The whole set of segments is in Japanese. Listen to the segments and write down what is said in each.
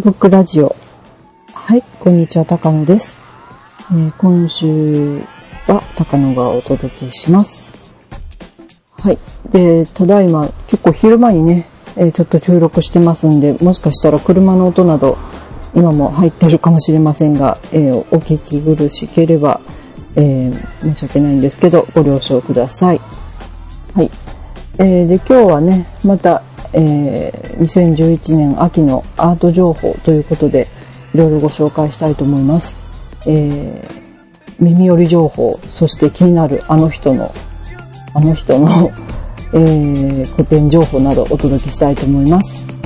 ブックラジオ。はい、こんにちは、高野です。えー、今週は高野がお届けします。はい。で、ただいま、結構昼間にね、えー、ちょっと収録してますんで、もしかしたら車の音など、今も入ってるかもしれませんが、えー、お聞き苦しければ、え申し訳ないんですけど、ご了承ください。はい。えで、今日はね、また、えー、2011年秋のアート情報ということで、いろいろご紹介したいと思います。えー、耳寄り情報、そして気になるあの人の、あの人のえー、古典情報などお届けしたいと思います。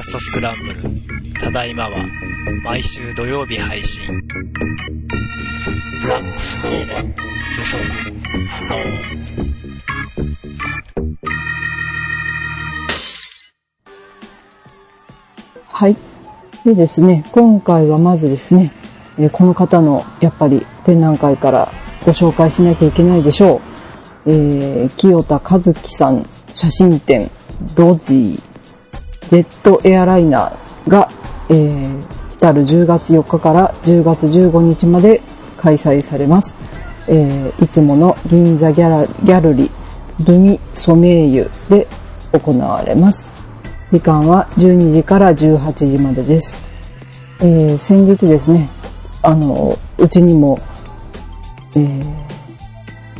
ャストスクランブル。ただいまは、毎週土曜日配信。ラ、フロー、予測、フロー。はい。でですね、今回はまずですね、この方のやっぱり展覧会からご紹介しなきゃいけないでしょう。えー、清田和樹さん写真展、ロジージェットエアライナーが、えー、来る10月4日から10月15日まで開催されます。えー、いつもの銀座ギャラギャルリルミソメイユで行われます。時間は12時から18時までです。えー、先日ですね、あの、うちにも、えー、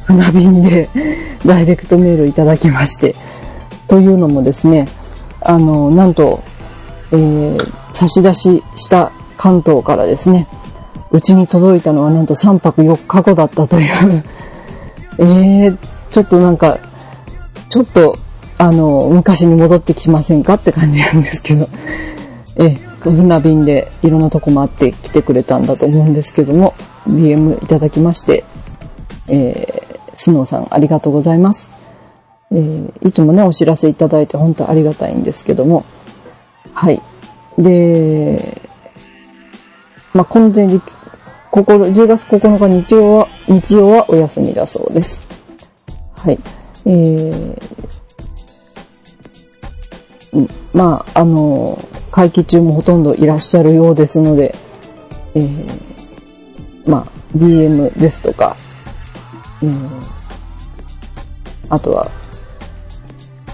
船便で ダイレクトメールいただきまして、というのもですね、あの、なんと、えー、差し出しした関東からですね、うちに届いたのはなんと3泊4日後だったという えー、ちょっとなんか、ちょっと、あの、昔に戻ってきませんかって感じなんですけど、え船便でいろんなとこ回って来てくれたんだと思うんですけども、DM いただきまして、えー、スノーさんありがとうございます。えー、いつもね、お知らせいただいて本当ありがたいんですけども、はい。で、まあ、この展示、ここ、10月9日日曜は、日曜はお休みだそうです。はい。えー、まあ、あの、会期中もほとんどいらっしゃるようですので、えー、まあ、DM ですとか、うん、あとは、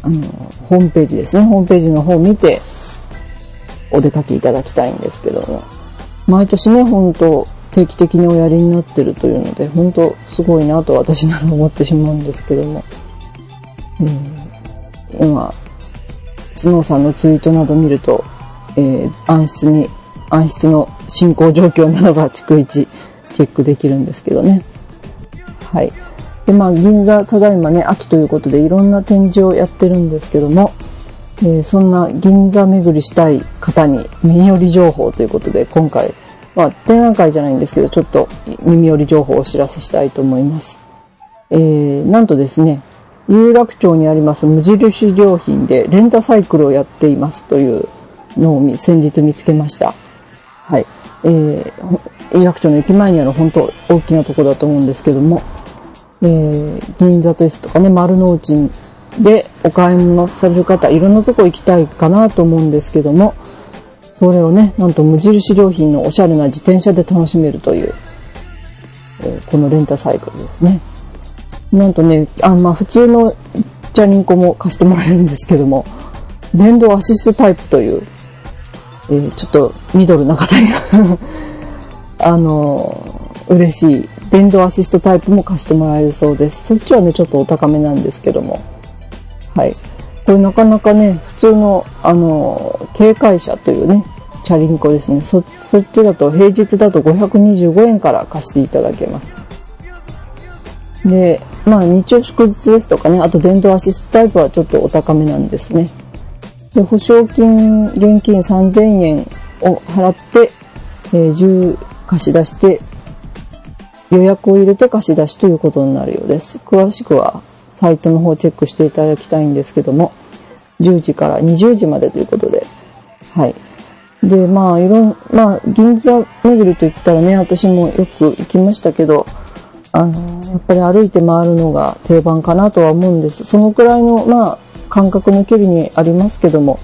あの、ホームページですね。ホームページの方を見て、お出かけいただきたいんですけども。毎年ね、ほんと定期的におやりになってるというので、ほんとすごいなと私なら思ってしまうんですけども。うん、今、スノーさんのツイートなど見ると、えー、暗室に、暗室の進行状況などが逐一チェックできるんですけどね。はい。で、まあ、銀座、ただいまね、秋ということでいろんな展示をやってるんですけども、えー、そんな銀座巡りしたい方に耳寄り情報ということで、今回、まあ、展覧会じゃないんですけど、ちょっと耳寄り情報をお知らせしたいと思います。えー、なんとですね、有楽町にあります無印良品でレンタサイクルをやっていますというのを先日見つけました。はい。えー、有楽町の駅前にある本当大きなとこだと思うんですけども、えー、銀座ですとかね、丸の内でお買い物される方、いろんなとこ行きたいかなと思うんですけども、それをね、なんと無印良品のおしゃれな自転車で楽しめるという、えー、このレンタサイクルですね。なんとね、あまあ普通のチャリンコも貸してもらえるんですけども、電動アシストタイプという、えー、ちょっとミドルな方に あのー、嬉しい電動アシストタイプも貸してもらえるそうです。そっちはね、ちょっとお高めなんですけども。はい。これなかなかね、普通の、あの、警戒車というね、チャリンコですね。そ、そっちだと平日だと525円から貸していただけます。で、まあ日曜祝日ですとかね、あと電動アシストタイプはちょっとお高めなんですね。で、保証金、現金3000円を払って、えー、10貸し出して、予約を入れて貸し出しということになるようです。詳しくはサイトの方をチェックしていただきたいんですけども、10時から20時までということで、はい。で、まあ、いろん、まあ、銀座巡りと言ったらね、私もよく行きましたけど、あの、やっぱり歩いて回るのが定番かなとは思うんです。そのくらいの、まあ、感覚の距離にありますけども、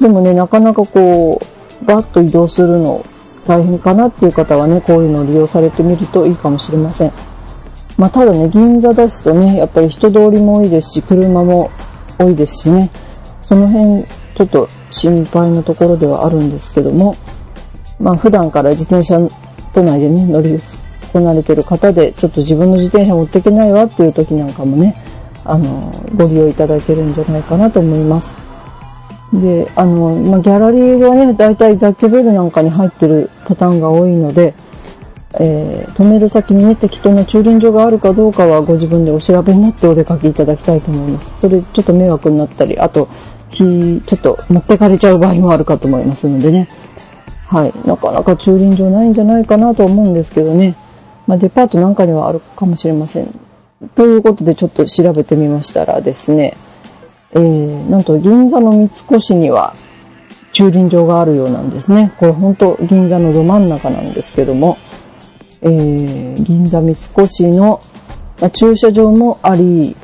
でもね、なかなかこう、バッと移動するの大変かなっていう方はね、こういうのを利用されてみるといいかもしれません。まあ、ただね、銀座ですとね、やっぱり人通りも多いですし、車も多いですしね、その辺、ちょっと心配なところではあるんですけども、まあ、普段から自転車都内でね、乗りこなれてる方で、ちょっと自分の自転車持っていけないわっていう時なんかもね、あの、ご利用いただけるんじゃないかなと思います。で、あの、まあ、ギャラリーはね、だいたい雑居ビルなんかに入ってるパターンが多いので、えー、止める先にね、適当な駐輪場があるかどうかはご自分でお調べになってお出かけいただきたいと思います。それちょっと迷惑になったり、あと、日、ちょっと持ってかれちゃう場合もあるかと思いますのでね。はい。なかなか駐輪場ないんじゃないかなと思うんですけどね。まあ、デパートなんかにはあるかもしれません。ということでちょっと調べてみましたらですね、えー、なんと銀座の三越には駐輪場があるようなんですね。これ本当銀座のど真ん中なんですけども、えー、銀座三越の、駐車場もあり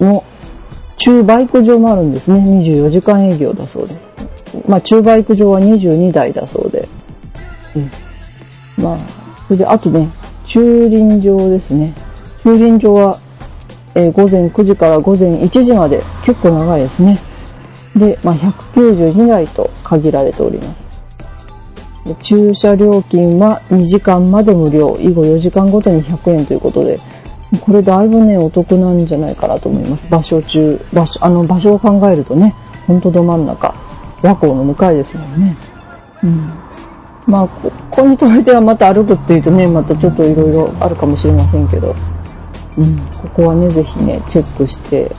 の中バイク場もあるんですね。24時間営業だそうです。まあ中バイク場は22台だそうで。うん、まあ、それであとね、駐輪場ですね。駐輪場は、えー、午前9時から午前1時まで結構長いですね。で、まあ、192台と限られております。駐車料金は2時間まで無料、以後4時間ごとに100円ということで、これだいぶね、お得なんじゃないかなと思います。場所中、場所、あの場所を考えるとね、ほんとど真ん中、和光の向かいですもんね。うん。まあ、ここに止めてはまた歩くっていうとね、またちょっといろいろあるかもしれませんけど、うん、ここはね、ぜひね、チェックして、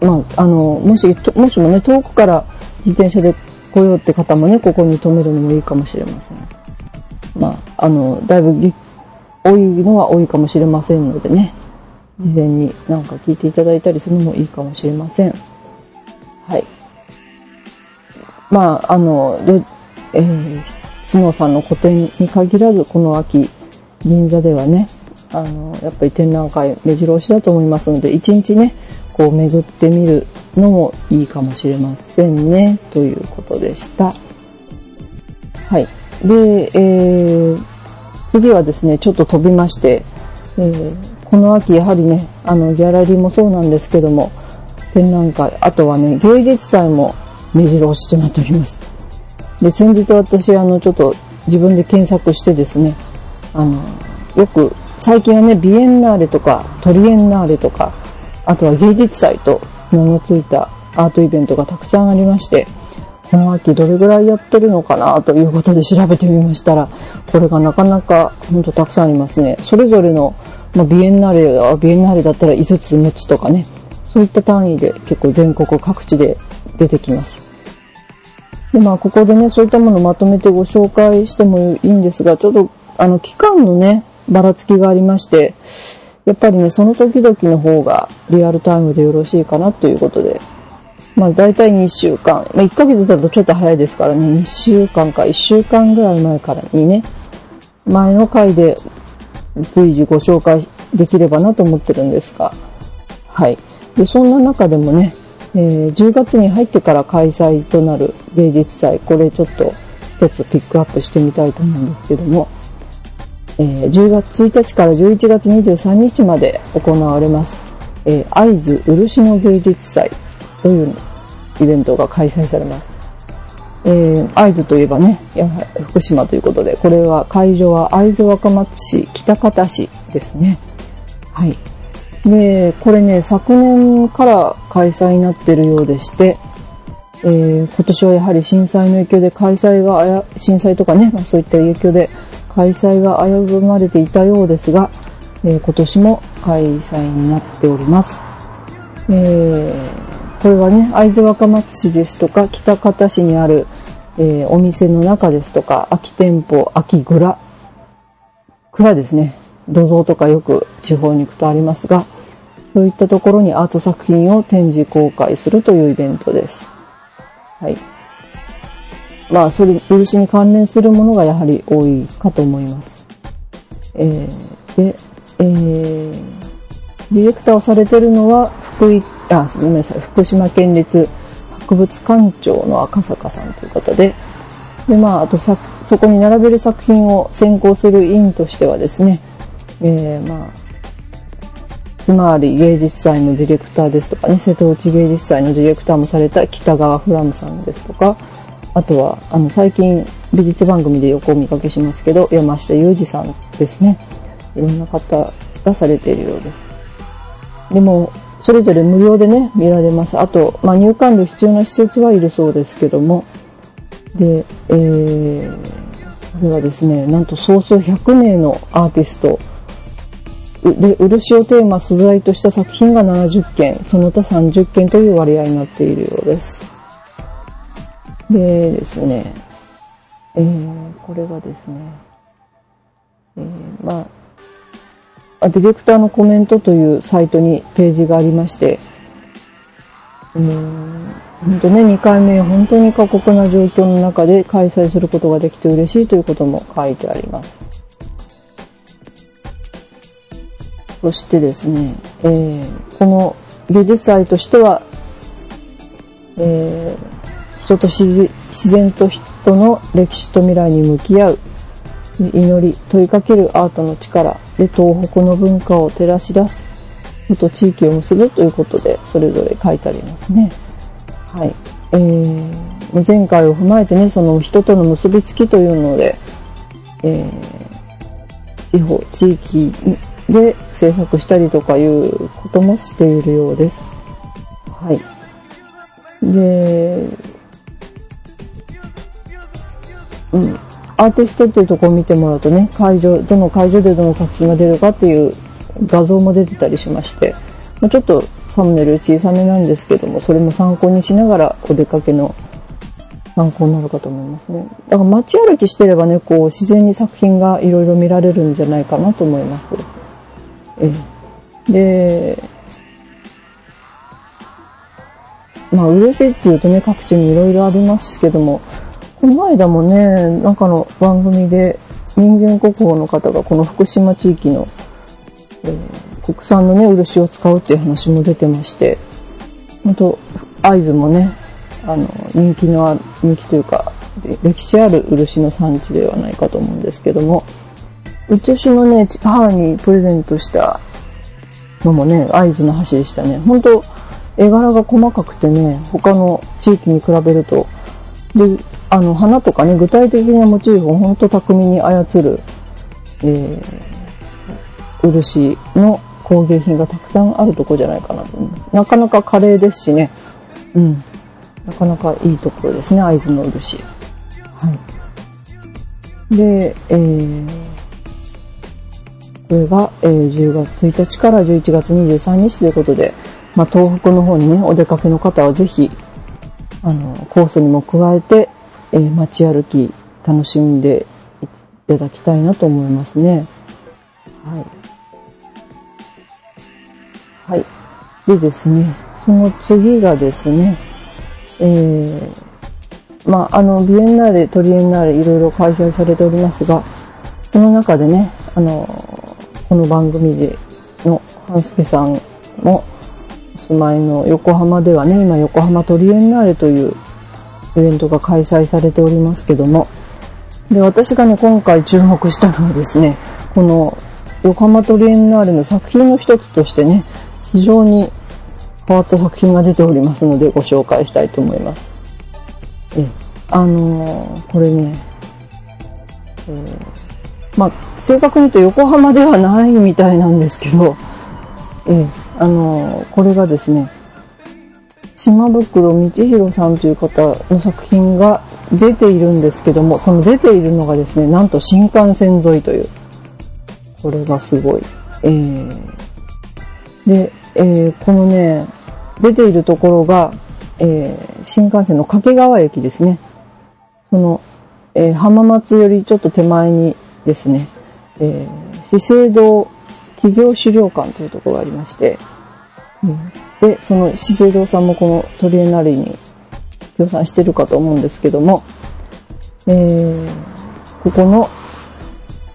まあ、あの、もし、もしもね、遠くから自転車で来ようって方もね、ここに止めるのもいいかもしれません。まあ、あの、だいぶ多いのは多いかもしれませんのでね、事前になんか聞いていただいたりするのもいいかもしれません。はい。まあ、あの、えー、角さんの個展に限らず、この秋、銀座ではね、あの、やっぱり展覧会目白押しだと思いますので、一日ね、こう巡ってみるのもいいかもしれませんね、ということでした。はい。で、えー、次はですね、ちょっと飛びまして、えー、この秋やはりね、あの、ギャラリーもそうなんですけども、展覧会、あとはね、芸術祭も目白押しとなっております。で、先日私、あの、ちょっと自分で検索してですね、あの、よく、最近はね、ビエンナーレとか、トリエンナーレとか、あとは芸術祭と名の付いたアートイベントがたくさんありまして、この秋どれぐらいやってるのかなということで調べてみましたら、これがなかなかほんとたくさんありますね。それぞれの、まあ、ビエンナーレはビエンナーレだったら5つ6つとかね、そういった単位で結構全国各地で出てきます。で、まあ、ここでね、そういったものをまとめてご紹介してもいいんですが、ちょっと、あの、期間のね、ばらつきがありまして、やっぱりね、その時々の方がリアルタイムでよろしいかなということで、まあ大体2週間、まあ1ヶ月だとちょっと早いですからね、2週間か。1週間ぐらい前からにね、前の回で随時ご紹介できればなと思ってるんですが、はい。で、そんな中でもね、えー、10月に入ってから開催となる芸術祭、これちょっと一つピックアップしてみたいと思うんですけども、えー、10月1日から11月23日まで行われます、えー、会津漆の芸術祭というイベントが開催されます。えー、会津といえばね、福島ということで、これは会場は会津若松市北方市ですね。はい。で、これね、昨年から開催になってるようでして、えー、今年はやはり震災の影響で開催が、震災とかね、まあ、そういった影響で開催が危ぶまれていたようですが、えー、今年も開催になっております。えー、これはね、会津若松市ですとか、北方市にある、えー、お店の中ですとか、空き店舗、空き蔵、蔵ですね。土蔵とかよく地方に行くとありますが、そういったところにアート作品を展示公開するというイベントです。はい。まあ、それ、漆に関連するものがやはり多いかと思います。えー、で、えー、ディレクターをされてるのは、福井、あ、ごめんなさい、福島県立博物館長の赤坂さんという方で、で、まあ、あとさ、そこに並べる作品を選考する委員としてはですね、えー、まあ、ひまわり芸術祭のディレクターですとかね、瀬戸内芸術祭のディレクターもされた北川フラムさんですとか、あとは、あの、最近美術番組で横を見かけしますけど、山下裕二さんですね。いろんな方がされているようです。でも、それぞれ無料でね、見られます。あと、まあ、入館料必要な施設はいるそうですけども、で、えー、これはですね、なんと総数100名のアーティスト、で、漆をテーマ素材とした作品が70件、その他30件という割合になっているようです。でですね、えー、これがですね、えー、まあ、ディレクターのコメントというサイトにページがありまして、うん、本当ね、2回目、本当に過酷な状況の中で開催することができて嬉しいということも書いてあります。そしてですね、えー、この芸術祭としては、えー、人と自然と人の歴史と未来に向き合う、祈り、問いかけるアートの力で東北の文化を照らし出す、と地域を結ぶということで、それぞれ書いてありますね。はい。えー、前回を踏まえてね、その人との結びつきというので、えー、地方、地域で制作したりとかいうこともしているようです。はい。で、うん。アーティストっていうところを見てもらうとね、会場、どの会場でどの作品が出るかっていう画像も出てたりしまして、まあ、ちょっとサムネイル小さめなんですけども、それも参考にしながらお出かけの参考になるかと思いますね。だから街歩きしてればね、こう自然に作品がいろいろ見られるんじゃないかなと思います。ええで、まあ嬉しいっていうとね、各地にいろいろありますけども、この間もね、なんかの番組で人間国宝の方がこの福島地域の、えー国産のね、漆を使うっていう話も出てまして、本当会津もね、あの、人気の、人気というか、歴史ある漆の産地ではないかと思うんですけども、うちのね、母にプレゼントしたのもね、会津の橋でしたね。本当絵柄が細かくてね、他の地域に比べると、で、あの、花とかね、具体的なモチーフを本当巧みに操る、えー、漆の工芸品がたくさんあるとこじゃないかなと思います。なかなか華麗ですしね。うん。なかなかいいところですね、会津の漆。はい。で、えー、これが、えー、10月1日から11月23日ということで、まあ、東北の方にね、お出かけの方はぜひ、あの、コースにも加えて、えー、街歩き楽しんでいただきたいなと思いますね。はい。はい。でですね、その次がですね、えー、まあ、あの、ビエンナーレ、トリエンナーレ、いろいろ開催されておりますが、その中でね、あの、この番組での半助さんのお住まいの横浜ではね、今横浜トリエンナーレというイベントが開催されておりますけども、で、私がね、今回注目したのはですね、この横浜トリエンナーレの作品の一つとしてね、非常に変わった作品が出ておりますのでご紹介したいと思います。え、あのー、これね、えー、まあ、正確に言うと横浜ではないみたいなんですけど、えあのー、これがですね、島袋道弘さんという方の作品が出ているんですけども、その出ているのがですね、なんと新幹線沿いという。これがすごい。えー、で、えー、このね、出ているところが、えー、新幹線の掛川駅ですね。その、え、浜松よりちょっと手前にですね、え、資生堂企業資料館というところがありまして、で、その資生堂さんもこのトリエナリに協賛してるかと思うんですけども、えー、ここの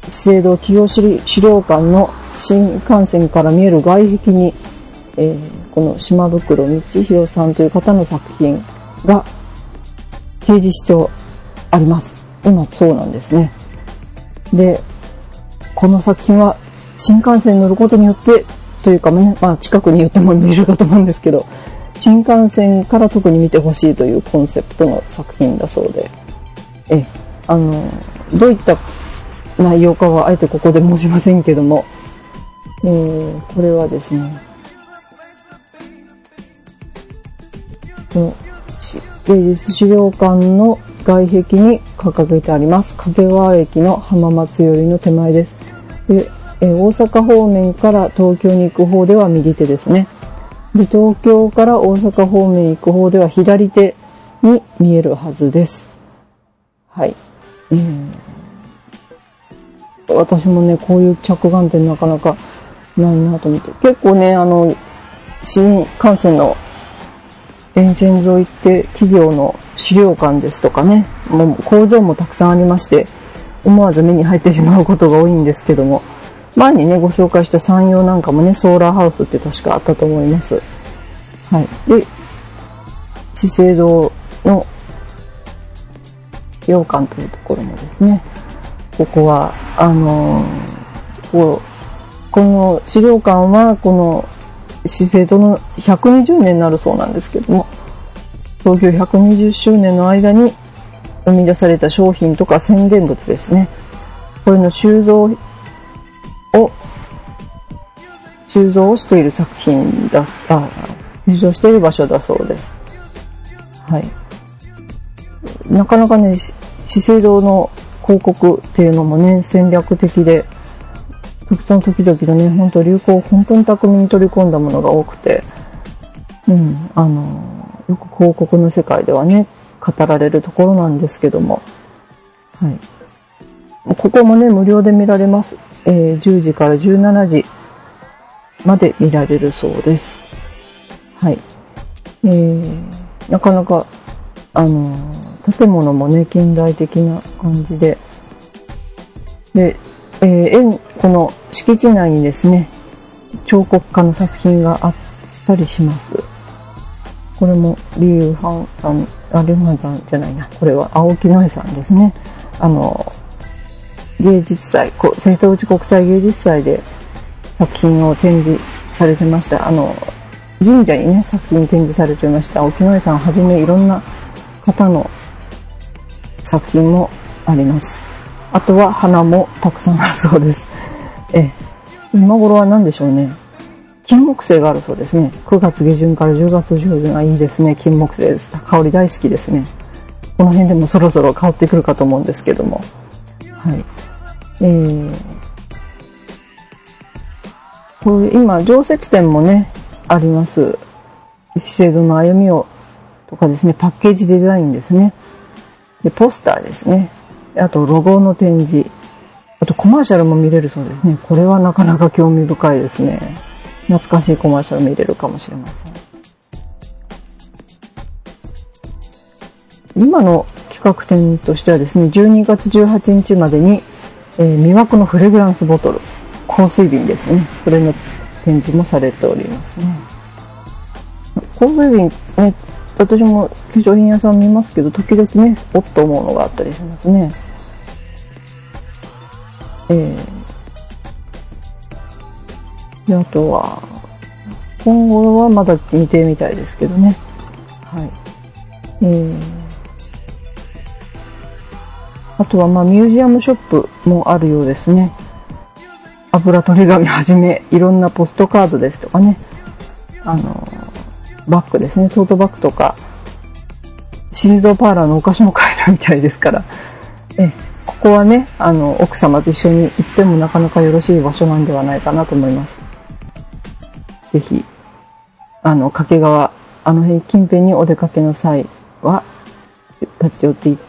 資生堂企業資料館の新幹線から見える外壁に、えー、この島袋道弘さんという方の作品が掲示してあります。今そうなんですね。で、この作品は新幹線に乗ることによってというか、まあ近くに言っても見えるかと思うんですけど、新幹線から特に見てほしいというコンセプトの作品だそうで、え、あの、どういった内容かはあえてここで申しませんけども、えー、これはですね、この芸術資料館の外壁に掲げてあります。掛川駅の浜松寄りの手前です。でえ大阪方面から東京に行く方では右手ですね。で、東京から大阪方面行く方では左手に見えるはずです。はい。うん、私もね、こういう着眼点なかなかないなと思って。結構ね、あの、新幹線の沿線沿いって企業の資料館ですとかね、もう工場もたくさんありまして、思わず目に入ってしまうことが多いんですけども、前にね、ご紹介した山陽なんかもね、ソーラーハウスって確かあったと思います。はい。で、資生堂の洋館というところもですね、ここは、あのー、こう、この資料館は、この資生堂の120年になるそうなんですけども、創業120周年の間に生み出された商品とか宣伝物ですね。これの収蔵を、収蔵をしている作品だす、あ、収蔵している場所だそうです。はい。なかなかね、資生堂の広告っていうのもね、戦略的で、時々時々のね、本当流行を本当に巧みに取り込んだものが多くて、うん、あの、よく広告の世界ではね、語られるところなんですけども、はい。ここもね、無料で見られます。えー、10時から17時まで見られるそうです。はい。えー、なかなか、あのー、建物もね、近代的な感じで、で、えー、この敷地内にですね、彫刻家の作品があったりします。これも、リュウハンさん、あ、リュウハンさんじゃないな。これは青木の絵さんですね。あの、芸術祭、瀬戸内国際芸術祭で作品を展示されてました。あの、神社にね、作品展示されてました。沖野さんはじめいろんな方の作品もあります。あとは花もたくさんあるそうです。え、今頃は何でしょうね。金木犀があるそうですね。9月下旬から10月上旬はいいですね。金木犀です。香り大好きですね。この辺でもそろそろ香ってくるかと思うんですけども。はい。えー、こういう今、常設展もね、あります。資生堂の歩みを、とかですね、パッケージデザインですね。で、ポスターですね。あと、ロゴの展示。あと、コマーシャルも見れるそうですね。これはなかなか興味深いですね。懐かしいコマーシャル見れるかもしれません。今の企画展としてはですね、12月18日までにえー、魅惑のフレグランスボトル。香水瓶ですね。それの展示もされておりますね。香水瓶、ね、私も化粧品屋さん見ますけど、時々ね、おっと思うのがあったりしますね。えー、で、あとは、今後はまだ見てみたいですけどね。はい。えーあとはまあミュージアムショップもあるようですね。油取り紙はじめ、いろんなポストカードですとかね。あの、バッグですね、トートバッグとか、シードパーラーのお菓子も買えるみたいですから、え、ここはね、あの、奥様と一緒に行ってもなかなかよろしい場所なんではないかなと思います。ぜひ、あの、掛川、あの辺近辺にお出かけの際は、立ち寄って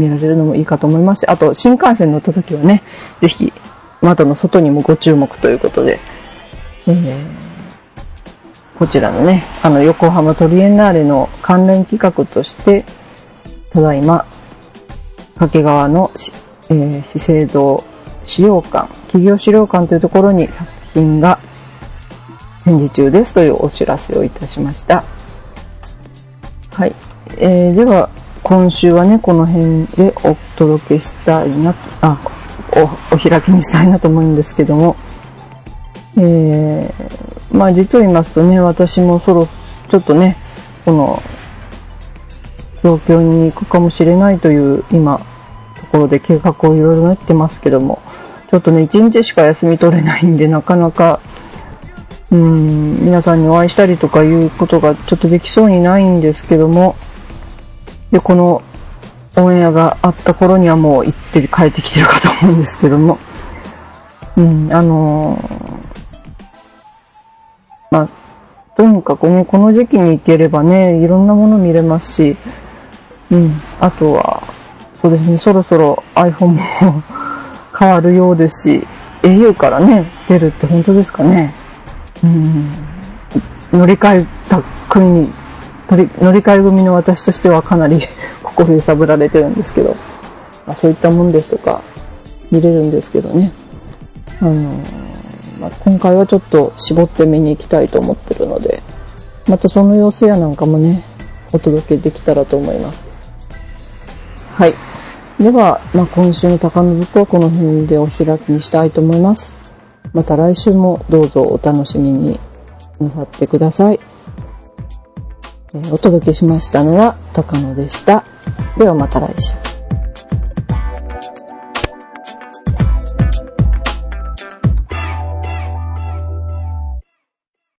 見られるのもいいかと思いますし、あと、新幹線乗った時はね、ぜひ、窓の外にもご注目ということで、えー、こちらのね、あの、横浜トリエンナーレの関連企画として、ただいま、掛川の、えー、資生堂資料館、企業資料館というところに作品が展示中ですというお知らせをいたしました。はい。えー、では、今週はね、この辺でお届けしたいな、あ、お、お開きにしたいなと思うんですけども、えー、まあ実を言いますとね、私もそろ、ちょっとね、この、状況に行くかもしれないという今、ところで計画をいろいろ練ってますけども、ちょっとね、一日しか休み取れないんで、なかなか、うん、皆さんにお会いしたりとかいうことがちょっとできそうにないんですけども、で、このオンエアがあった頃にはもう行って帰ってきてるかと思うんですけども、うん、あの、まあ、とにかくね、この時期に行ければね、いろんなもの見れますし、うん、あとは、そうですね、そろそろ iPhone も変わるようですし、au からね、出るって本当ですかね。うん、乗り換えた国に乗り換え組の私としてはかなり 心揺さぶられてるんですけど、まあ、そういったもんですとか見れるんですけどね。あのまあ、今回はちょっと絞って見に行きたいと思ってるので、またその様子やなんかもね、お届けできたらと思います。はい。では、まあ、今週の高信とはこの辺でお開きにしたいと思います。また来週もどうぞお楽しみになさってください。お届けしましたのは高野でした。ではまた来週。